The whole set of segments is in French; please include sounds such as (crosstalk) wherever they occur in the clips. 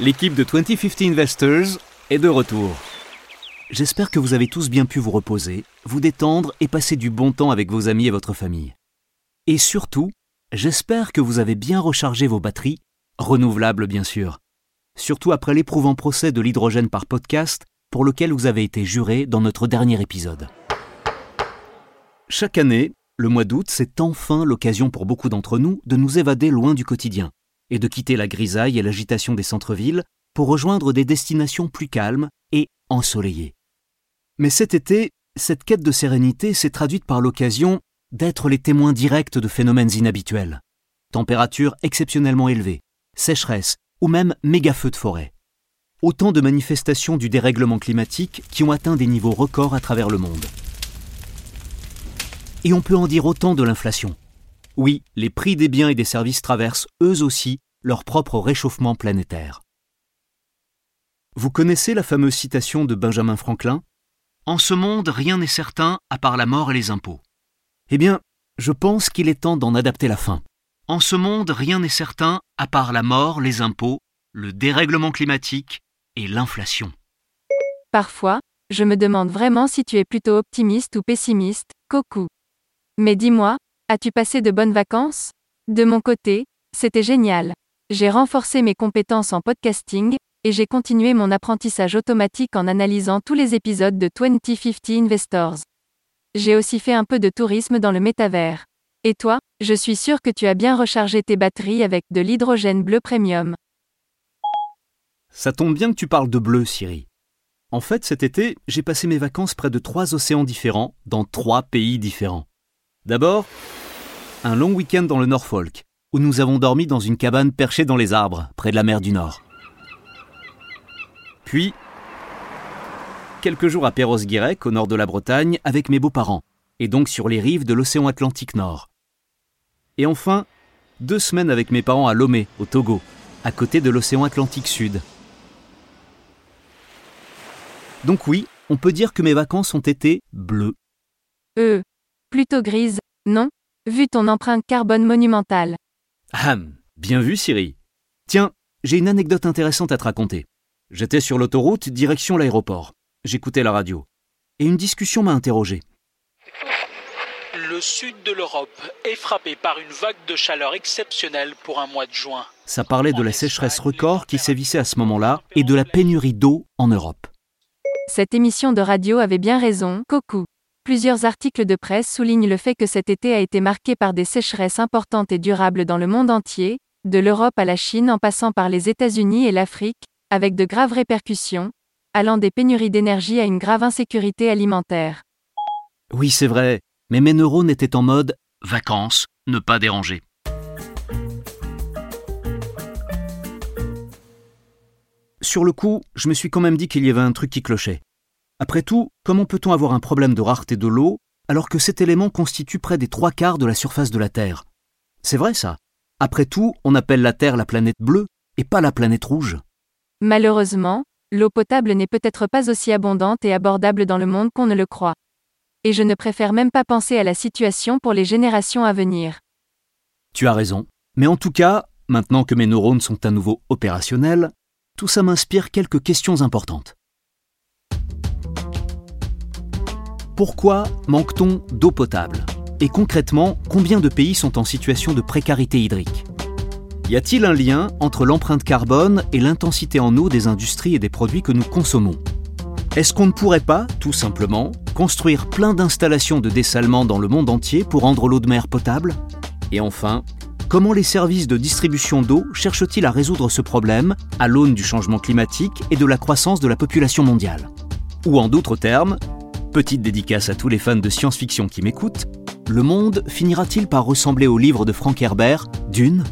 L'équipe de 2050 Investors est de retour. J'espère que vous avez tous bien pu vous reposer, vous détendre et passer du bon temps avec vos amis et votre famille. Et surtout, j'espère que vous avez bien rechargé vos batteries, renouvelables bien sûr, surtout après l'éprouvant procès de l'hydrogène par podcast pour lequel vous avez été juré dans notre dernier épisode. Chaque année, le mois d'août, c'est enfin l'occasion pour beaucoup d'entre nous de nous évader loin du quotidien et de quitter la grisaille et l'agitation des centres-villes pour rejoindre des destinations plus calmes et ensoleillées. Mais cet été, cette quête de sérénité s'est traduite par l'occasion d'être les témoins directs de phénomènes inhabituels. Températures exceptionnellement élevées, sécheresse ou même méga-feux de forêt. Autant de manifestations du dérèglement climatique qui ont atteint des niveaux records à travers le monde. Et on peut en dire autant de l'inflation. Oui, les prix des biens et des services traversent eux aussi leur propre réchauffement planétaire. Vous connaissez la fameuse citation de Benjamin Franklin En ce monde, rien n'est certain à part la mort et les impôts. Eh bien, je pense qu'il est temps d'en adapter la fin. En ce monde, rien n'est certain à part la mort, les impôts, le dérèglement climatique et l'inflation. Parfois, je me demande vraiment si tu es plutôt optimiste ou pessimiste, Coco. Mais dis-moi, As-tu passé de bonnes vacances? De mon côté, c'était génial. J'ai renforcé mes compétences en podcasting, et j'ai continué mon apprentissage automatique en analysant tous les épisodes de 2050 Investors. J'ai aussi fait un peu de tourisme dans le métavers. Et toi, je suis sûr que tu as bien rechargé tes batteries avec de l'hydrogène bleu premium. Ça tombe bien que tu parles de bleu, Siri. En fait, cet été, j'ai passé mes vacances près de trois océans différents, dans trois pays différents. D'abord, un long week-end dans le Norfolk, où nous avons dormi dans une cabane perchée dans les arbres, près de la mer du Nord. Puis, quelques jours à Perros-Guirec, au nord de la Bretagne, avec mes beaux-parents, et donc sur les rives de l'océan Atlantique Nord. Et enfin, deux semaines avec mes parents à Lomé, au Togo, à côté de l'océan Atlantique Sud. Donc oui, on peut dire que mes vacances ont été bleues. Euh, plutôt grises, non Vu ton empreinte carbone monumentale. Ah, bien vu Siri. Tiens, j'ai une anecdote intéressante à te raconter. J'étais sur l'autoroute direction l'aéroport. J'écoutais la radio. Et une discussion m'a interrogé. Le sud de l'Europe est frappé par une vague de chaleur exceptionnelle pour un mois de juin. Ça parlait de la sécheresse record qui sévissait à ce moment-là et de la pénurie d'eau en Europe. Cette émission de radio avait bien raison, Coucou. Plusieurs articles de presse soulignent le fait que cet été a été marqué par des sécheresses importantes et durables dans le monde entier, de l'Europe à la Chine en passant par les États-Unis et l'Afrique, avec de graves répercussions, allant des pénuries d'énergie à une grave insécurité alimentaire. Oui, c'est vrai, mais mes neurones étaient en mode vacances, ne pas déranger. Sur le coup, je me suis quand même dit qu'il y avait un truc qui clochait. Après tout, comment peut-on avoir un problème de rareté de l'eau alors que cet élément constitue près des trois quarts de la surface de la Terre? C'est vrai ça. Après tout, on appelle la Terre la planète bleue et pas la planète rouge. Malheureusement, l'eau potable n'est peut-être pas aussi abondante et abordable dans le monde qu'on ne le croit. Et je ne préfère même pas penser à la situation pour les générations à venir. Tu as raison. Mais en tout cas, maintenant que mes neurones sont à nouveau opérationnels, tout ça m'inspire quelques questions importantes. Pourquoi manque-t-on d'eau potable? Et concrètement, combien de pays sont en situation de précarité hydrique? Y a-t-il un lien entre l'empreinte carbone et l'intensité en eau des industries et des produits que nous consommons? Est-ce qu'on ne pourrait pas, tout simplement, construire plein d'installations de dessalement dans le monde entier pour rendre l'eau de mer potable? Et enfin, comment les services de distribution d'eau cherchent-ils à résoudre ce problème à l'aune du changement climatique et de la croissance de la population mondiale? Ou en d'autres termes, Petite dédicace à tous les fans de science-fiction qui m'écoutent, le monde finira-t-il par ressembler au livre de Frank Herbert, Dune?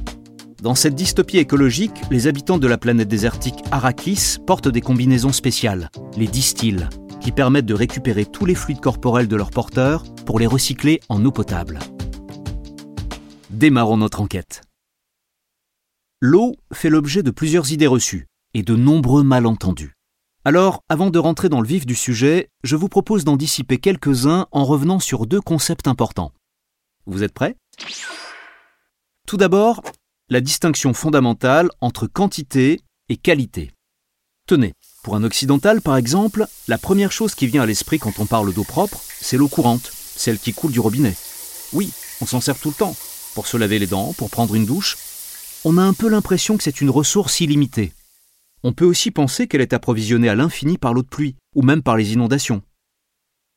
Dans cette dystopie écologique, les habitants de la planète désertique Arrakis portent des combinaisons spéciales, les distilles, qui permettent de récupérer tous les fluides corporels de leurs porteurs pour les recycler en eau potable. Démarrons notre enquête. L'eau fait l'objet de plusieurs idées reçues et de nombreux malentendus. Alors, avant de rentrer dans le vif du sujet, je vous propose d'en dissiper quelques-uns en revenant sur deux concepts importants. Vous êtes prêts? Tout d'abord, la distinction fondamentale entre quantité et qualité. Tenez, pour un occidental par exemple, la première chose qui vient à l'esprit quand on parle d'eau propre, c'est l'eau courante, celle qui coule du robinet. Oui, on s'en sert tout le temps, pour se laver les dents, pour prendre une douche. On a un peu l'impression que c'est une ressource illimitée. On peut aussi penser qu'elle est approvisionnée à l'infini par l'eau de pluie, ou même par les inondations.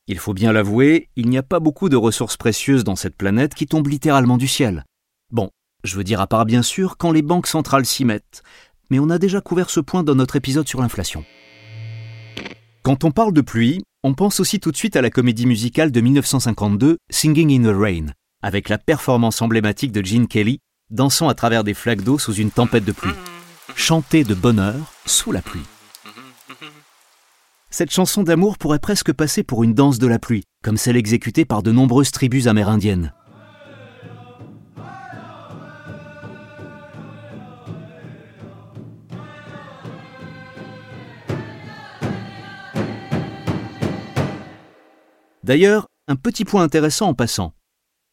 Il faut bien l'avouer, il n'y a pas beaucoup de ressources précieuses dans cette planète qui tombent littéralement du ciel. Bon, je veux dire à part bien sûr quand les banques centrales s'y mettent, mais on a déjà couvert ce point dans notre épisode sur l'inflation. Quand on parle de pluie, on pense aussi tout de suite à la comédie musicale de 1952, Singing in the Rain, avec la performance emblématique de Gene Kelly, dansant à travers des flaques d'eau sous une tempête de pluie chanter de bonheur sous la pluie. Cette chanson d'amour pourrait presque passer pour une danse de la pluie, comme celle exécutée par de nombreuses tribus amérindiennes. D'ailleurs, un petit point intéressant en passant.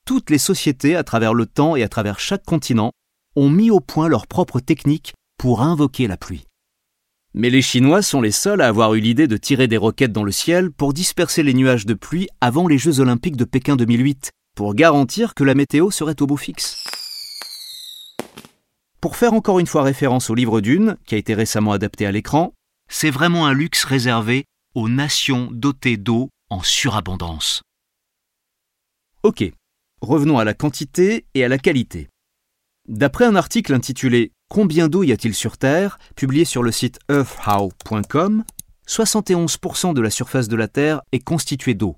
Toutes les sociétés, à travers le temps et à travers chaque continent, ont mis au point leurs propres techniques pour invoquer la pluie. Mais les Chinois sont les seuls à avoir eu l'idée de tirer des roquettes dans le ciel pour disperser les nuages de pluie avant les Jeux olympiques de Pékin 2008, pour garantir que la météo serait au beau fixe. Pour faire encore une fois référence au livre d'une, qui a été récemment adapté à l'écran, c'est vraiment un luxe réservé aux nations dotées d'eau en surabondance. Ok, revenons à la quantité et à la qualité. D'après un article intitulé Combien d'eau y a-t-il sur Terre publié sur le site earthhow.com, 71% de la surface de la Terre est constituée d'eau.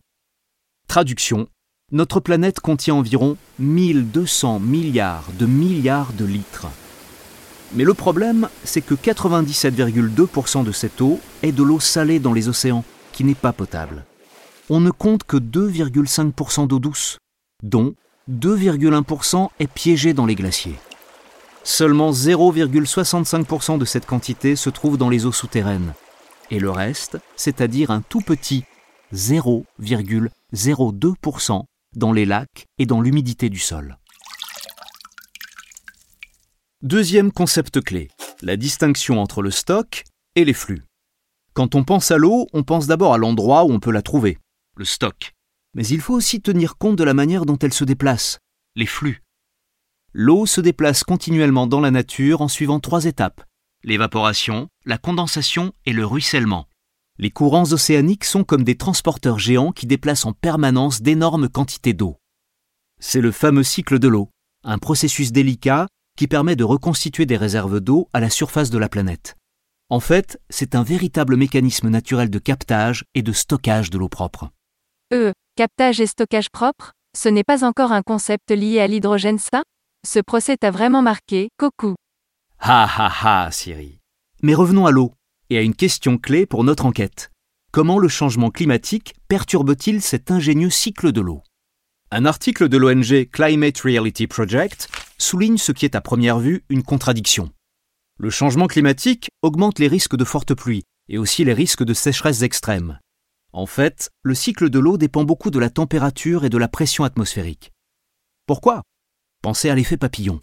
Traduction Notre planète contient environ 1200 milliards de milliards de litres. Mais le problème, c'est que 97,2% de cette eau est de l'eau salée dans les océans, qui n'est pas potable. On ne compte que 2,5% d'eau douce, dont 2,1% est piégée dans les glaciers. Seulement 0,65% de cette quantité se trouve dans les eaux souterraines. Et le reste, c'est-à-dire un tout petit 0,02% dans les lacs et dans l'humidité du sol. Deuxième concept clé, la distinction entre le stock et les flux. Quand on pense à l'eau, on pense d'abord à l'endroit où on peut la trouver, le stock. Mais il faut aussi tenir compte de la manière dont elle se déplace, les flux. L'eau se déplace continuellement dans la nature en suivant trois étapes l'évaporation, la condensation et le ruissellement. Les courants océaniques sont comme des transporteurs géants qui déplacent en permanence d'énormes quantités d'eau. C'est le fameux cycle de l'eau, un processus délicat qui permet de reconstituer des réserves d'eau à la surface de la planète. En fait, c'est un véritable mécanisme naturel de captage et de stockage de l'eau propre. Euh, captage et stockage propre Ce n'est pas encore un concept lié à l'hydrogène ça? Ce procès t'a vraiment marqué, Coco. Ha ha ha, Siri. Mais revenons à l'eau, et à une question clé pour notre enquête. Comment le changement climatique perturbe-t-il cet ingénieux cycle de l'eau? Un article de l'ONG Climate Reality Project souligne ce qui est à première vue une contradiction. Le changement climatique augmente les risques de fortes pluies et aussi les risques de sécheresse extrêmes. En fait, le cycle de l'eau dépend beaucoup de la température et de la pression atmosphérique. Pourquoi? Pensez à l'effet papillon.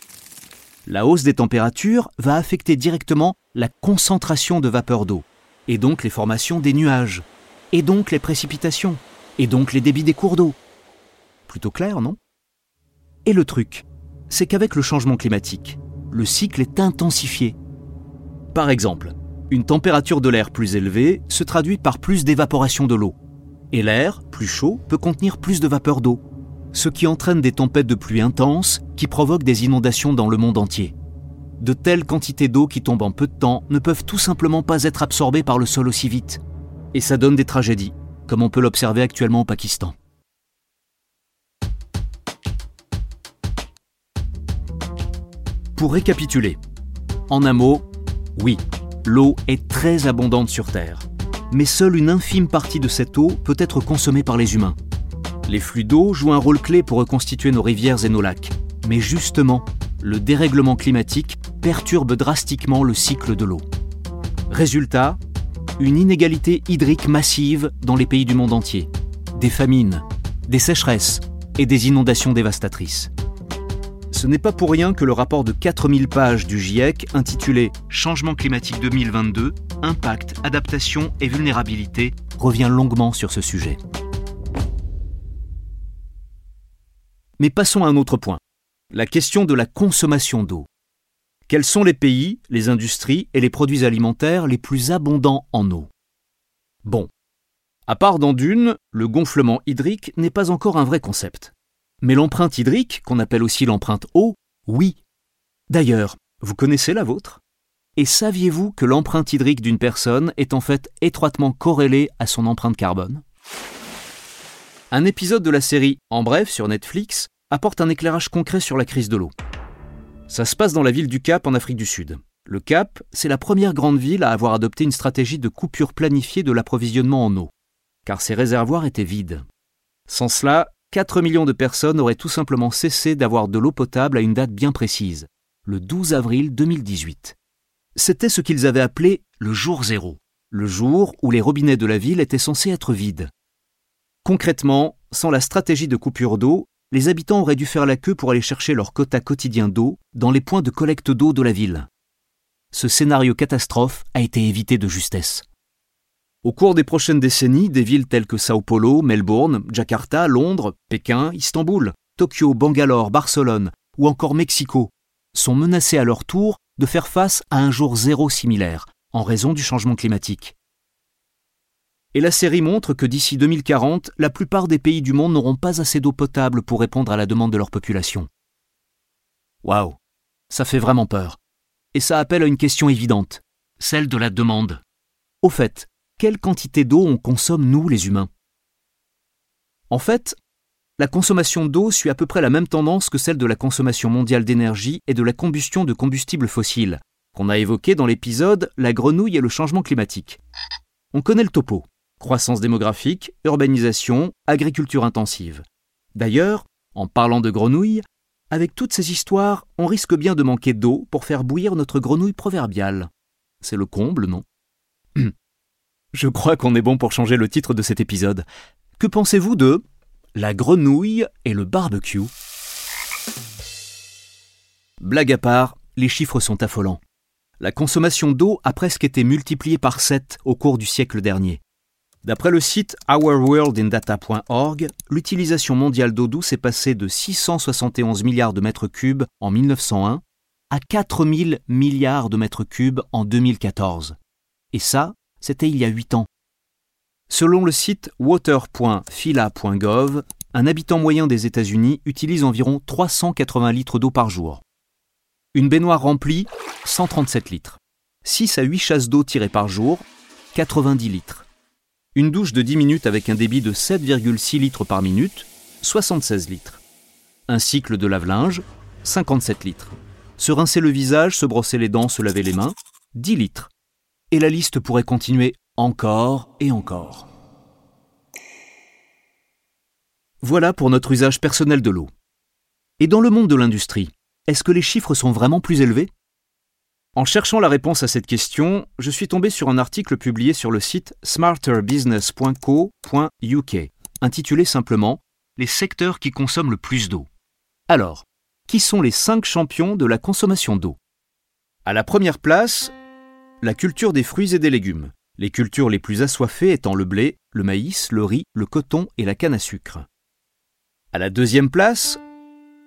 La hausse des températures va affecter directement la concentration de vapeur d'eau, et donc les formations des nuages, et donc les précipitations, et donc les débits des cours d'eau. Plutôt clair, non? Et le truc, c'est qu'avec le changement climatique, le cycle est intensifié. Par exemple, une température de l'air plus élevée se traduit par plus d'évaporation de l'eau, et l'air, plus chaud, peut contenir plus de vapeur d'eau, ce qui entraîne des tempêtes de pluie intenses qui provoquent des inondations dans le monde entier. De telles quantités d'eau qui tombent en peu de temps ne peuvent tout simplement pas être absorbées par le sol aussi vite. Et ça donne des tragédies. comme on peut l'observer actuellement au Pakistan. Pour récapituler, en un mot, oui, l'eau est très abondante sur Terre, mais seule une infime partie de cette eau peut être consommée par les humains. Les flux d'eau jouent un rôle clé pour reconstituer nos rivières et nos lacs, mais justement, le dérèglement climatique perturbe drastiquement le cycle de l'eau. Résultat, une inégalité hydrique massive dans les pays du monde entier, des famines, des sécheresses et des inondations dévastatrices. Ce n'est pas pour rien que le rapport de 4000 pages du GIEC intitulé Changement climatique 2022, impact, adaptation et vulnérabilité revient longuement sur ce sujet. Mais passons à un autre point, la question de la consommation d'eau. Quels sont les pays, les industries et les produits alimentaires les plus abondants en eau? Bon. À part dans Dune, le gonflement hydrique n'est pas encore un vrai concept. Mais l'empreinte hydrique, qu'on appelle aussi l'empreinte eau, oui. D'ailleurs, vous connaissez la vôtre Et saviez-vous que l'empreinte hydrique d'une personne est en fait étroitement corrélée à son empreinte carbone? Un épisode de la série En bref sur Netflix apporte un éclairage concret sur la crise de l'eau. Ça se passe dans la ville du Cap en Afrique du Sud. Le Cap, c'est la première grande ville à avoir adopté une stratégie de coupure planifiée de l'approvisionnement en eau, car ses réservoirs étaient vides. Sans cela, 4 millions de personnes auraient tout simplement cessé d'avoir de l'eau potable à une date bien précise, le 12 avril 2018. C'était ce qu'ils avaient appelé le jour zéro, le jour où les robinets de la ville étaient censés être vides. Concrètement, sans la stratégie de coupure d'eau, les habitants auraient dû faire la queue pour aller chercher leur quota quotidien d'eau dans les points de collecte d'eau de la ville. Ce scénario catastrophe a été évité de justesse. Au cours des prochaines décennies, des villes telles que Sao Paulo, Melbourne, Jakarta, Londres, Pékin, Istanbul, Tokyo, Bangalore, Barcelone ou encore Mexico sont menacées à leur tour de faire face à un jour zéro similaire en raison du changement climatique. Et la série montre que d'ici 2040, la plupart des pays du monde n'auront pas assez d'eau potable pour répondre à la demande de leur population. Waouh, ça fait vraiment peur. Et ça appelle à une question évidente, celle de la demande. Au fait, quelle quantité d'eau on consomme nous les humains? En fait, la consommation d'eau suit à peu près la même tendance que celle de la consommation mondiale d'énergie et de la combustion de combustibles fossiles, qu'on a évoqué dans l'épisode La grenouille et le changement climatique. On connaît le topo. Croissance démographique, urbanisation, agriculture intensive. D'ailleurs, en parlant de grenouilles, avec toutes ces histoires, on risque bien de manquer d'eau pour faire bouillir notre grenouille proverbiale. C'est le comble, non? (clears throat) Je crois qu'on est bon pour changer le titre de cet épisode. Que pensez-vous de La grenouille et le barbecue? Blague à part, les chiffres sont affolants. La consommation d'eau a presque été multipliée par 7 au cours du siècle dernier. D'après le site ourworldindata.org, l'utilisation mondiale d'eau douce est passée de 671 milliards de mètres cubes en 1901 à 4000 milliards de mètres cubes en 2014. Et ça, c'était il y a 8 ans. Selon le site water.fila.gov, un habitant moyen des États-Unis utilise environ 380 litres d'eau par jour. Une baignoire remplie, 137 litres. 6 à 8 chasses d'eau tirées par jour, 90 litres. Une douche de 10 minutes avec un débit de 7,6 litres par minute, 76 litres. Un cycle de lave-linge, 57 litres. Se rincer le visage, se brosser les dents, se laver les mains, 10 litres. Et la liste pourrait continuer encore et encore. Voilà pour notre usage personnel de l'eau. Et dans le monde de l'industrie, est-ce que les chiffres sont vraiment plus élevés? En cherchant la réponse à cette question, je suis tombé sur un article publié sur le site smarterbusiness.co.uk, intitulé simplement Les secteurs qui consomment le plus d'eau. Alors, qui sont les cinq champions de la consommation d'eau? À la première place, la culture des fruits et des légumes, les cultures les plus assoiffées étant le blé, le maïs, le riz, le coton et la canne à sucre. À la deuxième place,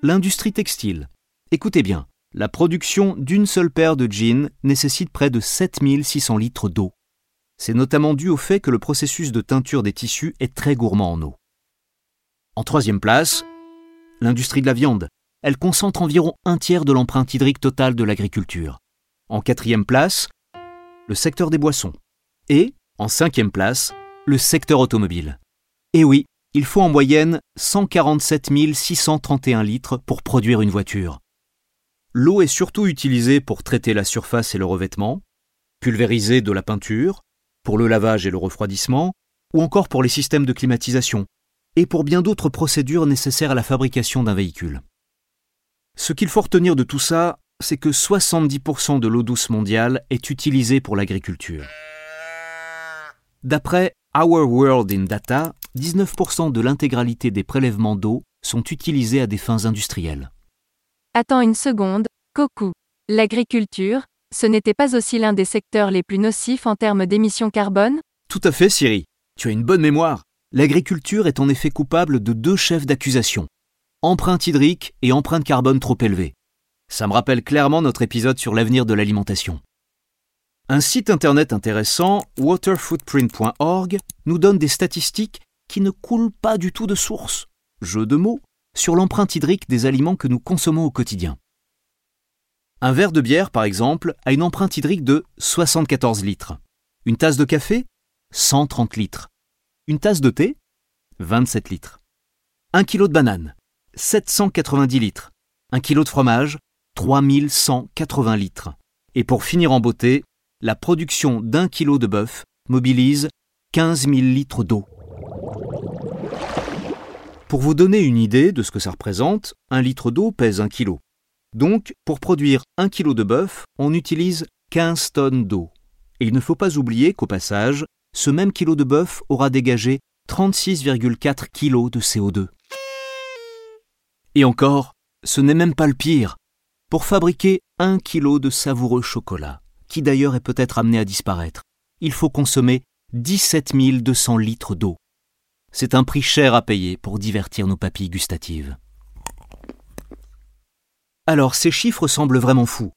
l'industrie textile. Écoutez bien, la production d'une seule paire de jeans nécessite près de 7600 litres d'eau. C'est notamment dû au fait que le processus de teinture des tissus est très gourmand en eau. En troisième place, l'industrie de la viande. Elle concentre environ un tiers de l'empreinte hydrique totale de l'agriculture. En quatrième place, le secteur des boissons. Et, en cinquième place, le secteur automobile. Et oui, il faut en moyenne 147 631 litres pour produire une voiture. L'eau est surtout utilisée pour traiter la surface et le revêtement, pulvériser de la peinture, pour le lavage et le refroidissement, ou encore pour les systèmes de climatisation, et pour bien d'autres procédures nécessaires à la fabrication d'un véhicule. Ce qu'il faut retenir de tout ça, c'est que 70% de l'eau douce mondiale est utilisée pour l'agriculture. D'après Our World in Data, 19% de l'intégralité des prélèvements d'eau sont utilisés à des fins industrielles. Attends une seconde, Coco. L'agriculture, ce n'était pas aussi l'un des secteurs les plus nocifs en termes d'émissions carbone? Tout à fait, Siri. Tu as une bonne mémoire. L'agriculture est en effet coupable de deux chefs d'accusation. Empreinte hydrique et empreinte carbone trop élevée. Ça me rappelle clairement notre épisode sur l'avenir de l'alimentation. Un site internet intéressant, waterfootprint.org, nous donne des statistiques qui ne coulent pas du tout de source, jeu de mots, sur l'empreinte hydrique des aliments que nous consommons au quotidien. Un verre de bière, par exemple, a une empreinte hydrique de 74 litres. Une tasse de café 130 litres. Une tasse de thé 27 litres. Un kilo de banane 790 litres. Un kilo de fromage 3180 litres. Et pour finir en beauté, la production d'un kilo de bœuf mobilise 15 000 litres d'eau. Pour vous donner une idée de ce que ça représente, un litre d'eau pèse un kilo. Donc, pour produire un kilo de bœuf, on utilise 15 tonnes d'eau. Et il ne faut pas oublier qu'au passage, ce même kilo de bœuf aura dégagé 36,4 kg de CO2. Et encore, ce n'est même pas le pire. Pour fabriquer un kilo de savoureux chocolat, qui d'ailleurs est peut-être amené à disparaître, il faut consommer 17 200 litres d'eau. C'est un prix cher à payer pour divertir nos papilles gustatives. Alors ces chiffres semblent vraiment fous,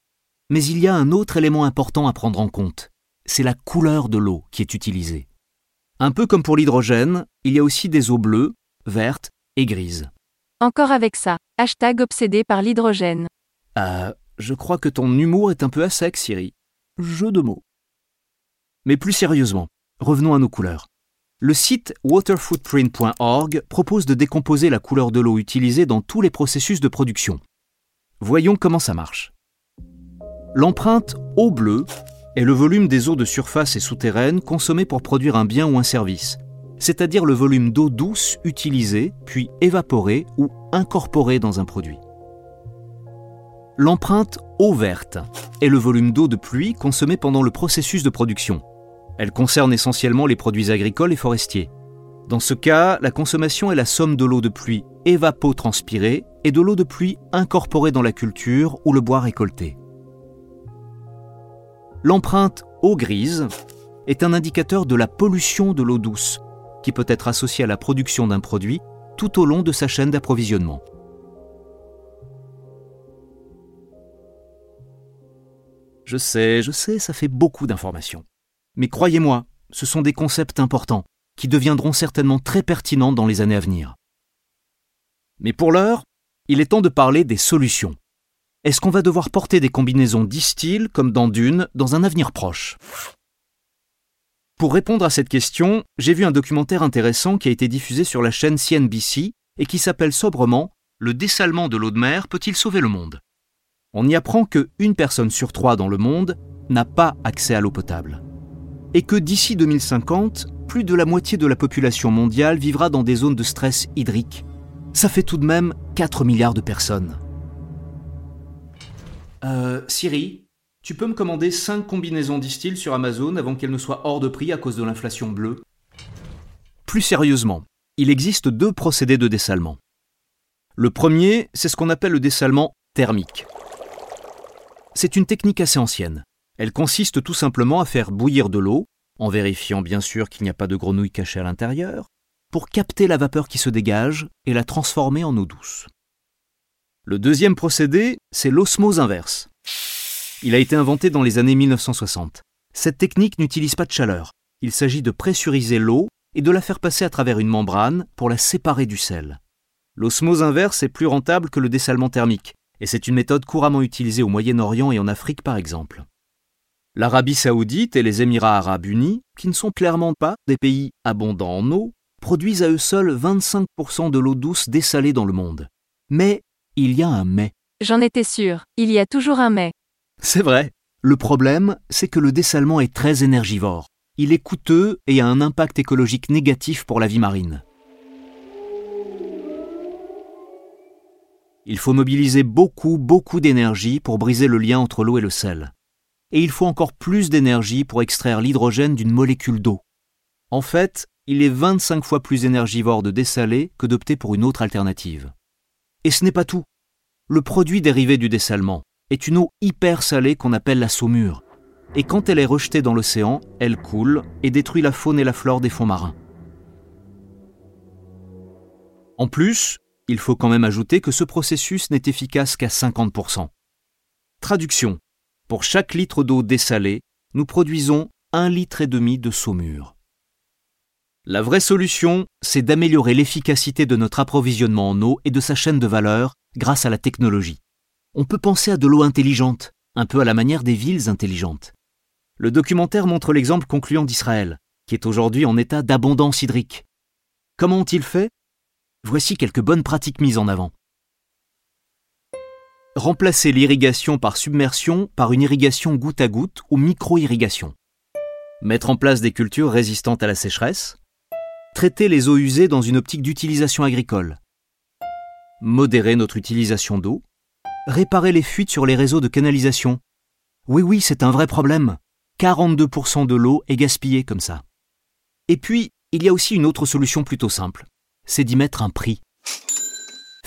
mais il y a un autre élément important à prendre en compte, c'est la couleur de l'eau qui est utilisée. Un peu comme pour l'hydrogène, il y a aussi des eaux bleues, vertes et grises. Encore avec ça, hashtag obsédé par l'hydrogène. Ah, je crois que ton humour est un peu à sec, Siri. Jeu de mots. Mais plus sérieusement, revenons à nos couleurs. Le site waterfootprint.org propose de décomposer la couleur de l'eau utilisée dans tous les processus de production. Voyons comment ça marche. L'empreinte eau bleue est le volume des eaux de surface et souterraines consommées pour produire un bien ou un service, c'est-à-dire le volume d'eau douce utilisée, puis évaporée ou incorporée dans un produit. L'empreinte eau verte est le volume d'eau de pluie consommé pendant le processus de production. Elle concerne essentiellement les produits agricoles et forestiers. Dans ce cas, la consommation est la somme de l'eau de pluie évapotranspirée et de l'eau de pluie incorporée dans la culture ou le bois récolté. L'empreinte eau grise est un indicateur de la pollution de l'eau douce, qui peut être associée à la production d'un produit tout au long de sa chaîne d'approvisionnement. Je sais, je sais, ça fait beaucoup d'informations. Mais croyez-moi, ce sont des concepts importants, qui deviendront certainement très pertinents dans les années à venir. Mais pour l'heure, il est temps de parler des solutions. Est-ce qu'on va devoir porter des combinaisons distiles comme dans Dune dans un avenir proche? Pour répondre à cette question, j'ai vu un documentaire intéressant qui a été diffusé sur la chaîne CNBC et qui s'appelle sobrement Le dessalement de l'eau de mer peut-il sauver le monde? On y apprend que une personne sur trois dans le monde n'a pas accès à l'eau potable. Et que d'ici 2050, plus de la moitié de la population mondiale vivra dans des zones de stress hydrique. Ça fait tout de même 4 milliards de personnes. Euh, Siri, tu peux me commander 5 combinaisons distilles sur Amazon avant qu'elles ne soient hors de prix à cause de l'inflation bleue? Plus sérieusement, il existe deux procédés de dessalement. Le premier, c'est ce qu'on appelle le dessalement thermique. C'est une technique assez ancienne. Elle consiste tout simplement à faire bouillir de l'eau, en vérifiant bien sûr qu'il n'y a pas de grenouilles cachées à l'intérieur, pour capter la vapeur qui se dégage et la transformer en eau douce. Le deuxième procédé, c'est l'osmose inverse. Il a été inventé dans les années 1960. Cette technique n'utilise pas de chaleur. Il s'agit de pressuriser l'eau et de la faire passer à travers une membrane pour la séparer du sel. L'osmose inverse est plus rentable que le dessalement thermique, et c'est une méthode couramment utilisée au Moyen-Orient et en Afrique par exemple. L'Arabie saoudite et les Émirats arabes unis, qui ne sont clairement pas des pays abondants en eau, produisent à eux seuls 25% de l'eau douce dessalée dans le monde. Mais il y a un mais. J'en étais sûr, il y a toujours un mais. C'est vrai. Le problème, c'est que le dessalement est très énergivore. Il est coûteux et a un impact écologique négatif pour la vie marine. Il faut mobiliser beaucoup, beaucoup d'énergie pour briser le lien entre l'eau et le sel. Et il faut encore plus d'énergie pour extraire l'hydrogène d'une molécule d'eau. En fait, il est 25 fois plus énergivore de dessaler que d'opter pour une autre alternative. Et ce n'est pas tout. Le produit dérivé du dessalement, est une eau hyper salée qu'on appelle la saumure. Et quand elle est rejetée dans l'océan, elle coule et détruit la faune et la flore des fonds marins. En plus, il faut quand même ajouter que ce processus n'est efficace qu'à 50%. Traduction. Pour chaque litre d'eau dessalée, nous produisons un litre et demi de saumure. La vraie solution, c'est d'améliorer l'efficacité de notre approvisionnement en eau et de sa chaîne de valeur grâce à la technologie on peut penser à de l'eau intelligente, un peu à la manière des villes intelligentes. Le documentaire montre l'exemple concluant d'Israël, qui est aujourd'hui en état d'abondance hydrique. Comment ont-ils fait? Voici quelques bonnes pratiques mises en avant. Remplacer l'irrigation par submersion par une irrigation goutte à goutte ou micro-irrigation. Mettre en place des cultures résistantes à la sécheresse. Traiter les eaux usées dans une optique d'utilisation agricole. Modérer notre utilisation d'eau réparer les fuites sur les réseaux de canalisation. Oui, oui, c'est un vrai problème. 42% de l'eau est gaspillée comme ça. Et puis, il y a aussi une autre solution plutôt simple. C'est d'y mettre un prix.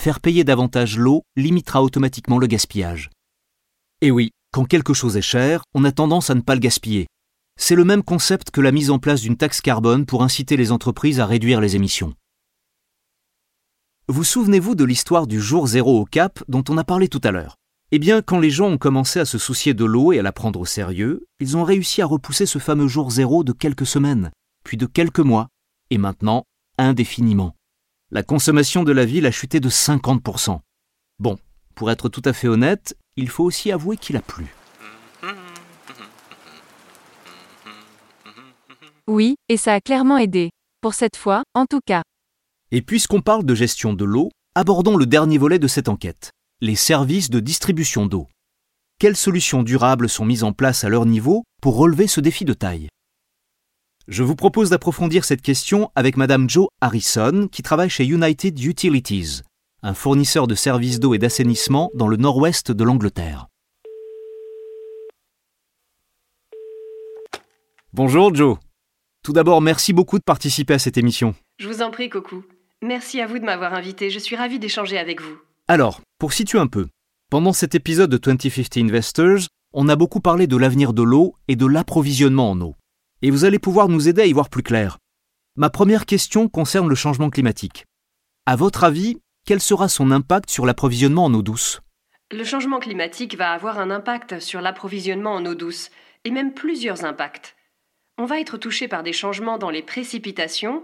Faire payer davantage l'eau limitera automatiquement le gaspillage. Et oui, quand quelque chose est cher, on a tendance à ne pas le gaspiller. C'est le même concept que la mise en place d'une taxe carbone pour inciter les entreprises à réduire les émissions. Vous souvenez-vous de l'histoire du jour zéro au Cap dont on a parlé tout à l'heure? Eh bien, quand les gens ont commencé à se soucier de l'eau et à la prendre au sérieux, ils ont réussi à repousser ce fameux jour zéro de quelques semaines, puis de quelques mois, et maintenant indéfiniment. La consommation de la ville a chuté de 50%. Bon, pour être tout à fait honnête, il faut aussi avouer qu'il a plu. Oui, et ça a clairement aidé. Pour cette fois, en tout cas. Et puisqu'on parle de gestion de l'eau, abordons le dernier volet de cette enquête, les services de distribution d'eau. Quelles solutions durables sont mises en place à leur niveau pour relever ce défi de taille? Je vous propose d'approfondir cette question avec Madame Jo Harrison, qui travaille chez United Utilities, un fournisseur de services d'eau et d'assainissement dans le nord-ouest de l'Angleterre. Bonjour Joe. Tout d'abord, merci beaucoup de participer à cette émission. Je vous en prie, Coco. Merci à vous de m'avoir invité, je suis ravi d'échanger avec vous. Alors, pour situer un peu, pendant cet épisode de 2050 Investors, on a beaucoup parlé de l'avenir de l'eau et de l'approvisionnement en eau. Et vous allez pouvoir nous aider à y voir plus clair. Ma première question concerne le changement climatique. À votre avis, quel sera son impact sur l'approvisionnement en eau douce? Le changement climatique va avoir un impact sur l'approvisionnement en eau douce, et même plusieurs impacts. On va être touché par des changements dans les précipitations,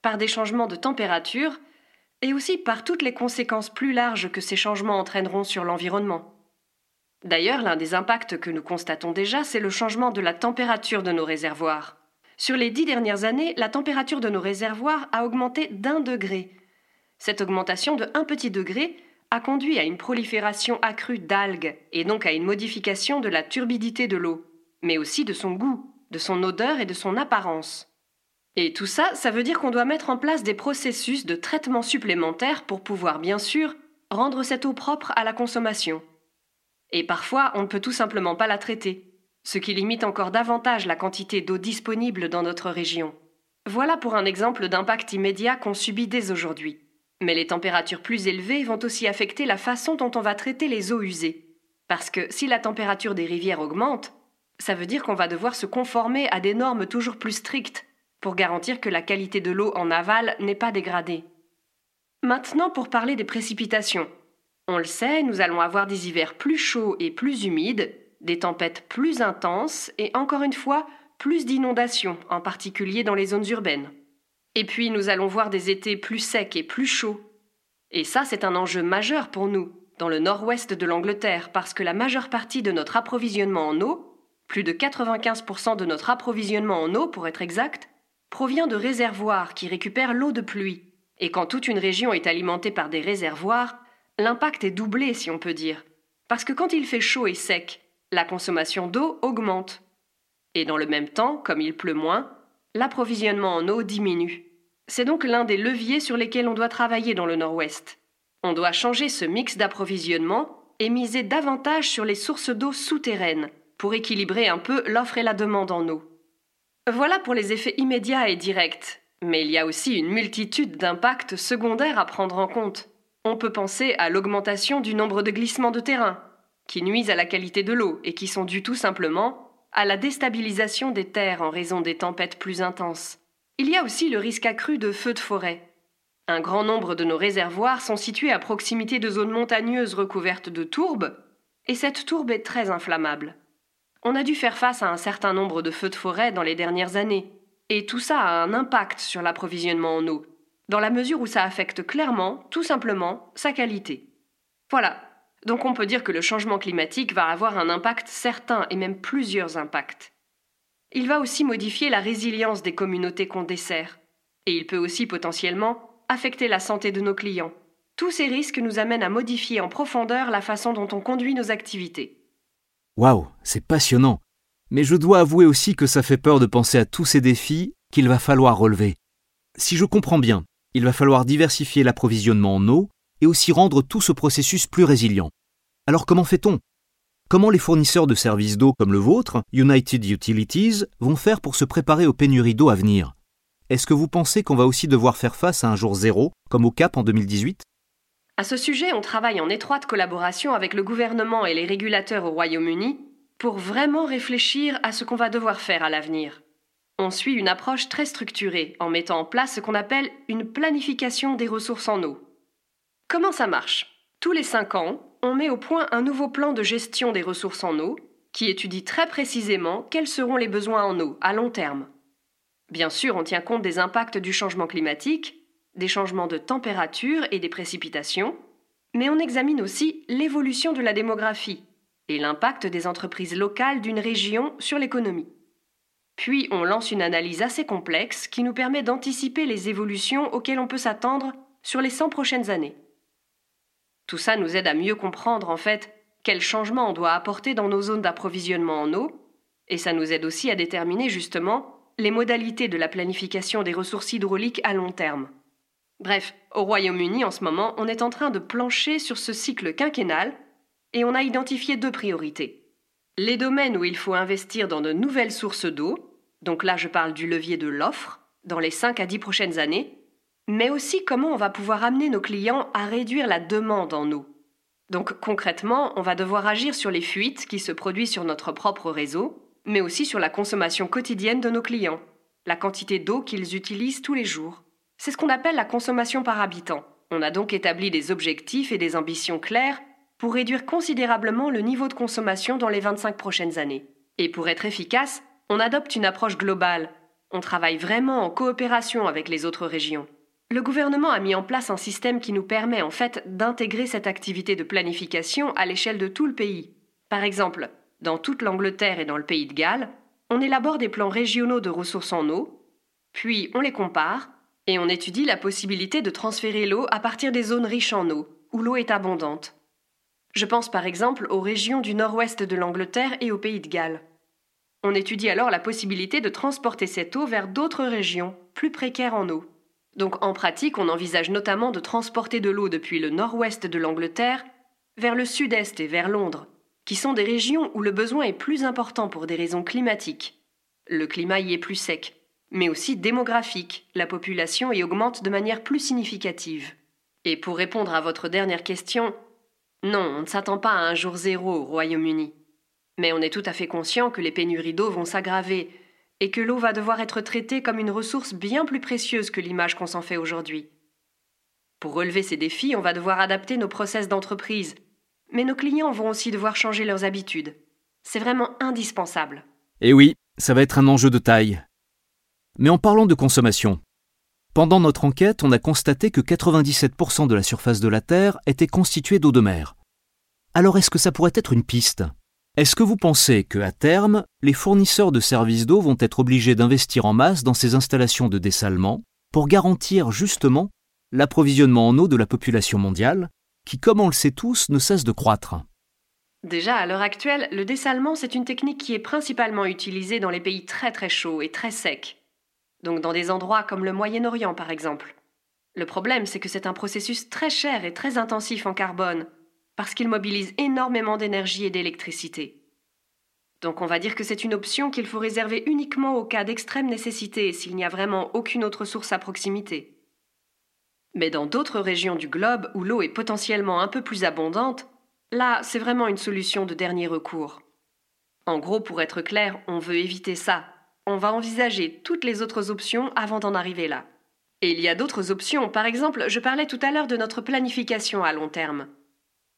par des changements de température et aussi par toutes les conséquences plus larges que ces changements entraîneront sur l'environnement. D'ailleurs, l'un des impacts que nous constatons déjà, c'est le changement de la température de nos réservoirs. Sur les dix dernières années, la température de nos réservoirs a augmenté d'un degré. Cette augmentation de un petit degré a conduit à une prolifération accrue d'algues et donc à une modification de la turbidité de l'eau, mais aussi de son goût, de son odeur et de son apparence. Et tout ça, ça veut dire qu'on doit mettre en place des processus de traitement supplémentaires pour pouvoir, bien sûr, rendre cette eau propre à la consommation. Et parfois, on ne peut tout simplement pas la traiter, ce qui limite encore davantage la quantité d'eau disponible dans notre région. Voilà pour un exemple d'impact immédiat qu'on subit dès aujourd'hui. Mais les températures plus élevées vont aussi affecter la façon dont on va traiter les eaux usées. Parce que si la température des rivières augmente, ça veut dire qu'on va devoir se conformer à des normes toujours plus strictes pour garantir que la qualité de l'eau en aval n'est pas dégradée. Maintenant pour parler des précipitations. On le sait, nous allons avoir des hivers plus chauds et plus humides, des tempêtes plus intenses et encore une fois plus d'inondations, en particulier dans les zones urbaines. Et puis nous allons voir des étés plus secs et plus chauds. Et ça, c'est un enjeu majeur pour nous, dans le nord-ouest de l'Angleterre, parce que la majeure partie de notre approvisionnement en eau Plus de 95% de notre approvisionnement en eau, pour être exact, provient de réservoirs qui récupèrent l'eau de pluie. Et quand toute une région est alimentée par des réservoirs, l'impact est doublé, si on peut dire. Parce que quand il fait chaud et sec, la consommation d'eau augmente. Et dans le même temps, comme il pleut moins, l'approvisionnement en eau diminue. C'est donc l'un des leviers sur lesquels on doit travailler dans le Nord-Ouest. On doit changer ce mix d'approvisionnement et miser davantage sur les sources d'eau souterraines pour équilibrer un peu l'offre et la demande en eau. Voilà pour les effets immédiats et directs, mais il y a aussi une multitude d'impacts secondaires à prendre en compte. On peut penser à l'augmentation du nombre de glissements de terrain, qui nuisent à la qualité de l'eau et qui sont dus tout simplement à la déstabilisation des terres en raison des tempêtes plus intenses. Il y a aussi le risque accru de feux de forêt. Un grand nombre de nos réservoirs sont situés à proximité de zones montagneuses recouvertes de tourbes, et cette tourbe est très inflammable. On a dû faire face à un certain nombre de feux de forêt dans les dernières années, et tout ça a un impact sur l'approvisionnement en eau, dans la mesure où ça affecte clairement, tout simplement, sa qualité. Voilà, donc on peut dire que le changement climatique va avoir un impact certain et même plusieurs impacts. Il va aussi modifier la résilience des communautés qu'on dessert, et il peut aussi potentiellement affecter la santé de nos clients. Tous ces risques nous amènent à modifier en profondeur la façon dont on conduit nos activités. Waouh, c'est passionnant. Mais je dois avouer aussi que ça fait peur de penser à tous ces défis qu'il va falloir relever. Si je comprends bien, il va falloir diversifier l'approvisionnement en eau et aussi rendre tout ce processus plus résilient. Alors comment fait-on? Comment les fournisseurs de services d'eau comme le vôtre, United Utilities, vont faire pour se préparer aux pénuries d'eau à venir? Est-ce que vous pensez qu'on va aussi devoir faire face à un jour zéro, comme au Cap en 2018 à ce sujet, on travaille en étroite collaboration avec le gouvernement et les régulateurs au Royaume-Uni pour vraiment réfléchir à ce qu'on va devoir faire à l'avenir. On suit une approche très structurée en mettant en place ce qu'on appelle une planification des ressources en eau. Comment ça marche? Tous les cinq ans, on met au point un nouveau plan de gestion des ressources en eau qui étudie très précisément quels seront les besoins en eau à long terme. Bien sûr, on tient compte des impacts du changement climatique, des changements de température et des précipitations, mais on examine aussi l'évolution de la démographie et l'impact des entreprises locales d'une région sur l'économie. Puis on lance une analyse assez complexe qui nous permet d'anticiper les évolutions auxquelles on peut s'attendre sur les 100 prochaines années. Tout ça nous aide à mieux comprendre en fait quels changements on doit apporter dans nos zones d'approvisionnement en eau, et ça nous aide aussi à déterminer justement les modalités de la planification des ressources hydrauliques à long terme. Bref, au Royaume-Uni en ce moment, on est en train de plancher sur ce cycle quinquennal et on a identifié deux priorités. Les domaines où il faut investir dans de nouvelles sources d'eau, donc là je parle du levier de l'offre, dans les 5 à 10 prochaines années, mais aussi comment on va pouvoir amener nos clients à réduire la demande en eau. Donc concrètement, on va devoir agir sur les fuites qui se produisent sur notre propre réseau, mais aussi sur la consommation quotidienne de nos clients, la quantité d'eau qu'ils utilisent tous les jours. C'est ce qu'on appelle la consommation par habitant. On a donc établi des objectifs et des ambitions claires pour réduire considérablement le niveau de consommation dans les 25 prochaines années. Et pour être efficace, on adopte une approche globale. On travaille vraiment en coopération avec les autres régions. Le gouvernement a mis en place un système qui nous permet en fait d'intégrer cette activité de planification à l'échelle de tout le pays. Par exemple, dans toute l'Angleterre et dans le pays de Galles, on élabore des plans régionaux de ressources en eau, puis on les compare et on étudie la possibilité de transférer l'eau à partir des zones riches en eau, où l'eau est abondante. Je pense par exemple aux régions du nord-ouest de l'Angleterre et au pays de Galles. On étudie alors la possibilité de transporter cette eau vers d'autres régions, plus précaires en eau. Donc en pratique, on envisage notamment de transporter de l'eau depuis le nord-ouest de l'Angleterre vers le sud-est et vers Londres, qui sont des régions où le besoin est plus important pour des raisons climatiques. Le climat y est plus sec, mais aussi démographique. La population y augmente de manière plus significative. Et pour répondre à votre dernière question, non, on ne s'attend pas à un jour zéro au Royaume-Uni. Mais on est tout à fait conscient que les pénuries d'eau vont s'aggraver et que l'eau va devoir être traitée comme une ressource bien plus précieuse que l'image qu'on s'en fait aujourd'hui. Pour relever ces défis, on va devoir adapter nos process d'entreprise, mais nos clients vont aussi devoir changer leurs habitudes. C'est vraiment indispensable. Et oui, ça va être un enjeu de taille. Mais en parlant de consommation, pendant notre enquête, on a constaté que 97% de la surface de la Terre était constituée d'eau de mer. Alors est-ce que ça pourrait être une piste? Est-ce que vous pensez que, à terme, les fournisseurs de services d'eau vont être obligés d'investir en masse dans ces installations de dessalement pour garantir justement l'approvisionnement en eau de la population mondiale, qui, comme on le sait tous, ne cesse de croître? Déjà, à l'heure actuelle, le dessalement, c'est une technique qui est principalement utilisée dans les pays très très chauds et très secs. Donc dans des endroits comme le Moyen-Orient, par exemple. Le problème, c'est que c'est un processus très cher et très intensif en carbone, parce qu'il mobilise énormément d'énergie et d'électricité. Donc on va dire que c'est une option qu'il faut réserver uniquement au cas d'extrême nécessité s'il n'y a vraiment aucune autre source à proximité. Mais dans d'autres régions du globe où l'eau est potentiellement un peu plus abondante, là c'est vraiment une solution de dernier recours. En gros, pour être clair, on veut éviter ça. On va envisager toutes les autres options avant d'en arriver là. Et il y a d'autres options. Par exemple, je parlais tout à l'heure de notre planification à long terme.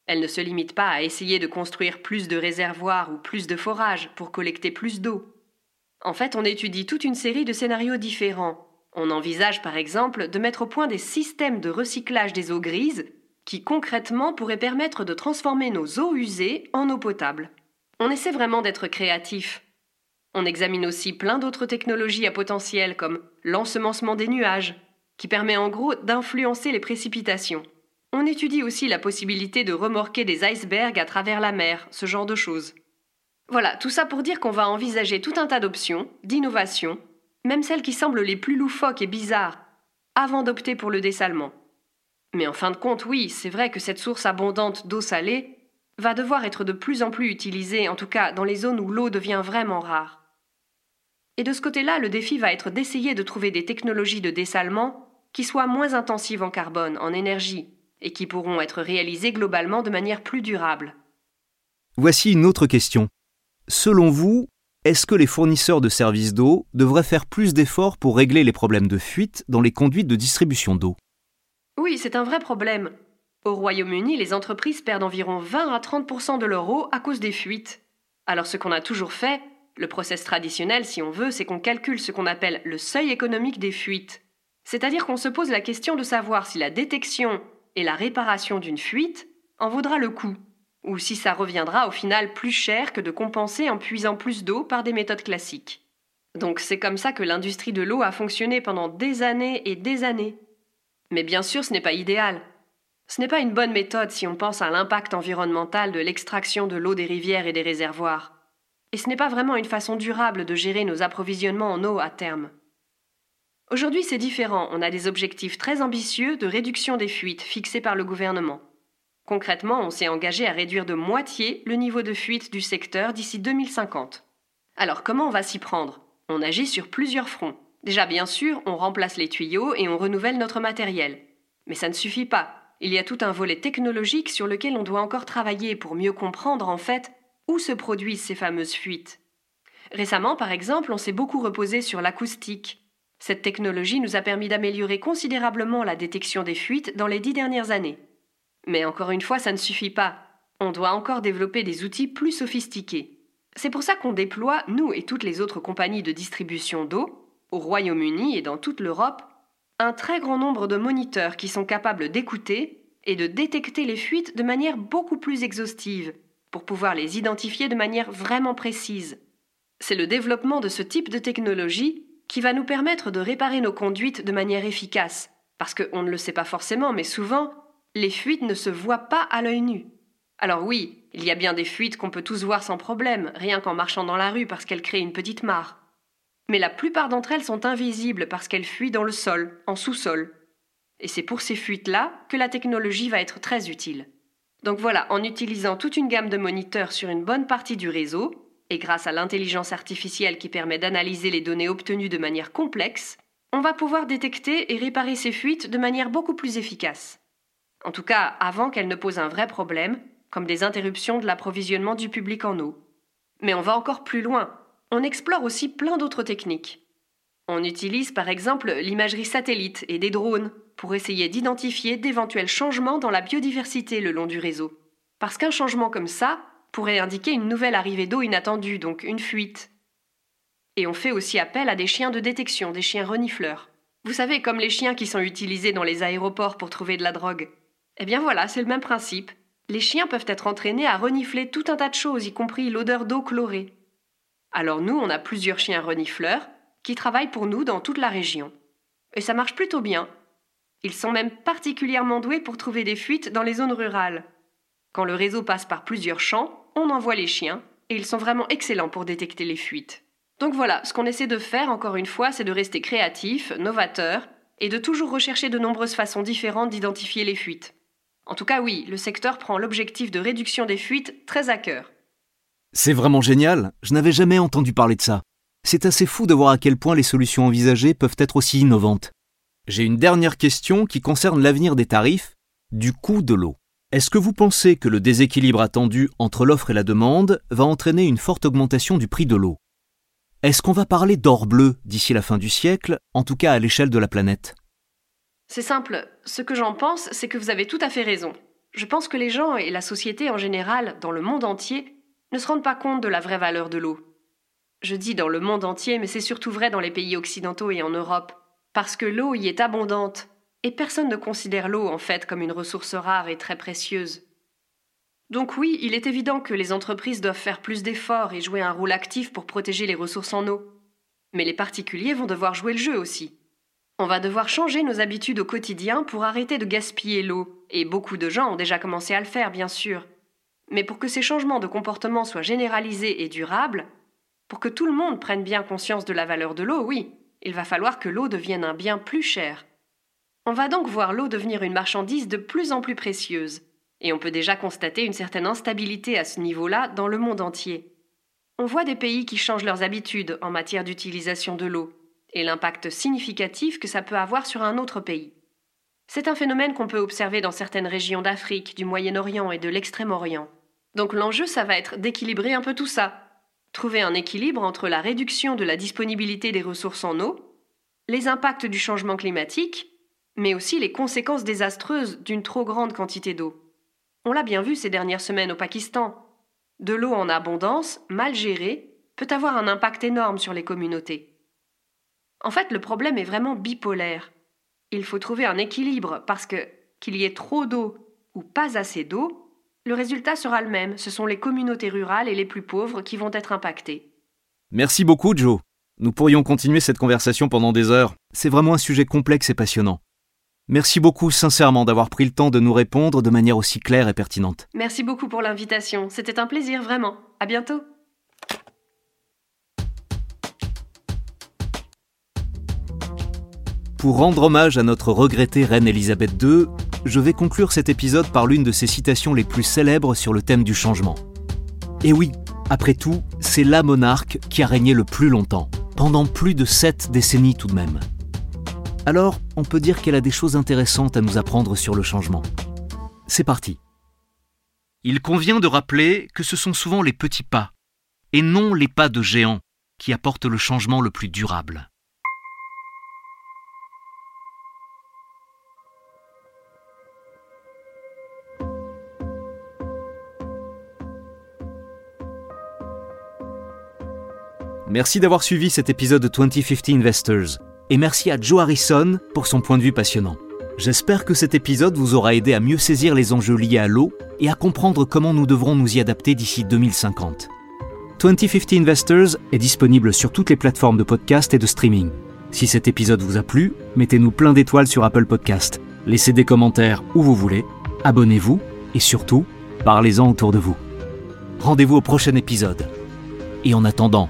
Elle ne se limite pas à essayer de construire plus de réservoirs ou plus de forages pour collecter plus d'eau. En fait, on étudie toute une série de scénarios différents. On envisage par exemple de mettre au point des systèmes de recyclage des eaux grises qui concrètement pourraient permettre de transformer nos eaux usées en eau potable. On essaie vraiment d'être créatif. On examine aussi plein d'autres technologies à potentiel comme l'ensemencement des nuages, qui permet en gros d'influencer les précipitations. On étudie aussi la possibilité de remorquer des icebergs à travers la mer, ce genre de choses. Voilà, tout ça pour dire qu'on va envisager tout un tas d'options, d'innovations, même celles qui semblent les plus loufoques et bizarres, avant d'opter pour le dessalement. Mais en fin de compte, oui, c'est vrai que cette source abondante d'eau salée va devoir être de plus en plus utilisée, en tout cas dans les zones où l'eau devient vraiment rare. Et de ce côté-là, le défi va être d'essayer de trouver des technologies de dessalement qui soient moins intensives en carbone, en énergie, et qui pourront être réalisées globalement de manière plus durable. Voici une autre question. Selon vous, est-ce que les fournisseurs de services d'eau devraient faire plus d'efforts pour régler les problèmes de fuite dans les conduites de distribution d'eau? Oui, c'est un vrai problème. Au Royaume-Uni, les entreprises perdent environ 20 à 30% de leur eau à cause des fuites. Alors ce qu'on a toujours fait, le process traditionnel si on veut, c'est qu'on calcule ce qu'on appelle le seuil économique des fuites. C'est-à-dire qu'on se pose la question de savoir si la détection et la réparation d'une fuite en vaudra le coup, ou si ça reviendra au final plus cher que de compenser en puisant plus d'eau par des méthodes classiques. Donc c'est comme ça que l'industrie de l'eau a fonctionné pendant des années et des années. Mais bien sûr, ce n'est pas idéal. Ce n'est pas une bonne méthode si on pense à l'impact environnemental de l'extraction de l'eau des rivières et des réservoirs. Et ce n'est pas vraiment une façon durable de gérer nos approvisionnements en eau à terme. Aujourd'hui, c'est différent. On a des objectifs très ambitieux de réduction des fuites fixés par le gouvernement. Concrètement, on s'est engagé à réduire de moitié le niveau de fuite du secteur d'ici 2050. Alors, comment on va s'y prendre? On agit sur plusieurs fronts. Déjà, bien sûr, on remplace les tuyaux et on renouvelle notre matériel. Mais ça ne suffit pas. Il y a tout un volet technologique sur lequel on doit encore travailler pour mieux comprendre en fait où se produisent ces fameuses fuites? Récemment, par exemple, on s'est beaucoup reposé sur l'acoustique, cette technologie nous a permis d'améliorer considérablement la détection des fuites dans les dix dernières années. Mais encore une fois, ça ne suffit pas. On doit encore développer des outils plus sophistiqués. C'est pour ça qu'on déploie, nous et toutes les autres compagnies de distribution d'eau, au Royaume-Uni et dans toute l'Europe, un très grand nombre de moniteurs qui sont capables d'écouter et de détecter les fuites de manière beaucoup plus exhaustive, pour pouvoir les identifier de manière vraiment précise. C'est le développement de ce type de technologie qui va nous permettre de réparer nos conduites de manière efficace. Parce qu'on ne le sait pas forcément, mais souvent, les fuites ne se voient pas à l'œil nu. Alors oui, il y a bien des fuites qu'on peut tous voir sans problème, rien qu'en marchant dans la rue parce qu'elles créent une petite mare. Mais la plupart d'entre elles sont invisibles parce qu'elles fuient dans le sol, en sous-sol. Et c'est pour ces fuites-là que la technologie va être très utile. Donc voilà, en utilisant toute une gamme de moniteurs sur une bonne partie du réseau, et grâce à l'intelligence artificielle qui permet d'analyser les données obtenues de manière complexe, on va pouvoir détecter et réparer ces fuites de manière beaucoup plus efficace. En tout cas, avant qu'elles ne posent un vrai problème, comme des interruptions de l'approvisionnement du public en eau. Mais on va encore plus loin. On explore aussi plein d'autres techniques. On utilise par exemple l'imagerie satellite et des drones pour essayer d'identifier d'éventuels changements dans la biodiversité le long du réseau. Parce qu'un changement comme ça, pourrait indiquer une nouvelle arrivée d'eau inattendue, donc une fuite. Et on fait aussi appel à des chiens de détection, des chiens renifleurs. Vous savez, comme les chiens qui sont utilisés dans les aéroports pour trouver de la drogue. Eh bien voilà, c'est le même principe. Les chiens peuvent être entraînés à renifler tout un tas de choses, y compris l'odeur d'eau chlorée. Alors nous, on a plusieurs chiens renifleurs qui travaillent pour nous dans toute la région. Et ça marche plutôt bien. Ils sont même particulièrement doués pour trouver des fuites dans les zones rurales. Quand le réseau passe par plusieurs champs, on envoie les chiens, et ils sont vraiment excellents pour détecter les fuites. Donc voilà, ce qu'on essaie de faire, encore une fois, c'est de rester créatif, novateur, et de toujours rechercher de nombreuses façons différentes d'identifier les fuites. En tout cas, oui, le secteur prend l'objectif de réduction des fuites très à cœur. C'est vraiment génial, je n'avais jamais entendu parler de ça. C'est assez fou de voir à quel point les solutions envisagées peuvent être aussi innovantes. J'ai une dernière question qui concerne l'avenir des tarifs, du coût de l'eau. Est-ce que vous pensez que le déséquilibre attendu entre l'offre et la demande va entraîner une forte augmentation du prix de l'eau? Est-ce qu'on va parler d'or bleu d'ici la fin du siècle, en tout cas à l'échelle de la planète? C'est simple, ce que j'en pense, c'est que vous avez tout à fait raison. Je pense que les gens et la société en général, dans le monde entier, ne se rendent pas compte de la vraie valeur de l'eau. Je dis dans le monde entier, mais c'est surtout vrai dans les pays occidentaux et en Europe, parce que l'eau y est abondante, et personne ne considère l'eau en fait comme une ressource rare et très précieuse. Donc oui, il est évident que les entreprises doivent faire plus d'efforts et jouer un rôle actif pour protéger les ressources en eau. Mais les particuliers vont devoir jouer le jeu aussi. On va devoir changer nos habitudes au quotidien pour arrêter de gaspiller l'eau, et beaucoup de gens ont déjà commencé à le faire, bien sûr. Mais pour que ces changements de comportement soient généralisés et durables, pour que tout le monde prenne bien conscience de la valeur de l'eau, oui, il va falloir que l'eau devienne un bien plus cher. On va donc voir l'eau devenir une marchandise de plus en plus précieuse, et on peut déjà constater une certaine instabilité à ce niveau-là dans le monde entier. On voit des pays qui changent leurs habitudes en matière d'utilisation de l'eau, et l'impact significatif que ça peut avoir sur un autre pays. C'est un phénomène qu'on peut observer dans certaines régions d'Afrique, du Moyen-Orient et de l'Extrême-Orient. Donc l'enjeu, ça va être d'équilibrer un peu tout ça, Trouver un équilibre entre la réduction de la disponibilité des ressources en eau, les impacts du changement climatique, mais aussi les conséquences désastreuses d'une trop grande quantité d'eau. On l'a bien vu ces dernières semaines au Pakistan. De l'eau en abondance, mal gérée, peut avoir un impact énorme sur les communautés. En fait, le problème est vraiment bipolaire. Il faut trouver un équilibre parce que qu'il y ait trop d'eau ou pas assez d'eau, le résultat sera le même, ce sont les communautés rurales et les plus pauvres qui vont être impactées. Merci beaucoup, Joe. Nous pourrions continuer cette conversation pendant des heures. C'est vraiment un sujet complexe et passionnant. Merci beaucoup sincèrement d'avoir pris le temps de nous répondre de manière aussi claire et pertinente. Merci beaucoup pour l'invitation. C'était un plaisir, vraiment. À bientôt. Pour rendre hommage à notre regrettée reine Elisabeth II, je vais conclure cet épisode par l'une de ses citations les plus célèbres sur le thème du changement. Et oui, après tout, c'est la monarque qui a régné le plus longtemps, pendant plus de sept décennies tout de même. Alors, on peut dire qu'elle a des choses intéressantes à nous apprendre sur le changement. C'est parti. Il convient de rappeler que ce sont souvent les petits pas, et non les pas de géants, qui apportent le changement le plus durable. Merci d'avoir suivi cet épisode de 2050 Investors. Et merci à Joe Harrison pour son point de vue passionnant. J'espère que cet épisode vous aura aidé à mieux saisir les enjeux liés à l'eau et à comprendre comment nous devrons nous y adapter d'ici 2050. 2050 Investors est disponible sur toutes les plateformes de podcast et de streaming. Si cet épisode vous a plu, mettez-nous plein d'étoiles sur Apple Podcast, laissez des commentaires où vous voulez, abonnez-vous et surtout, parlez-en autour de vous. Rendez-vous au prochain épisode. Et en attendant,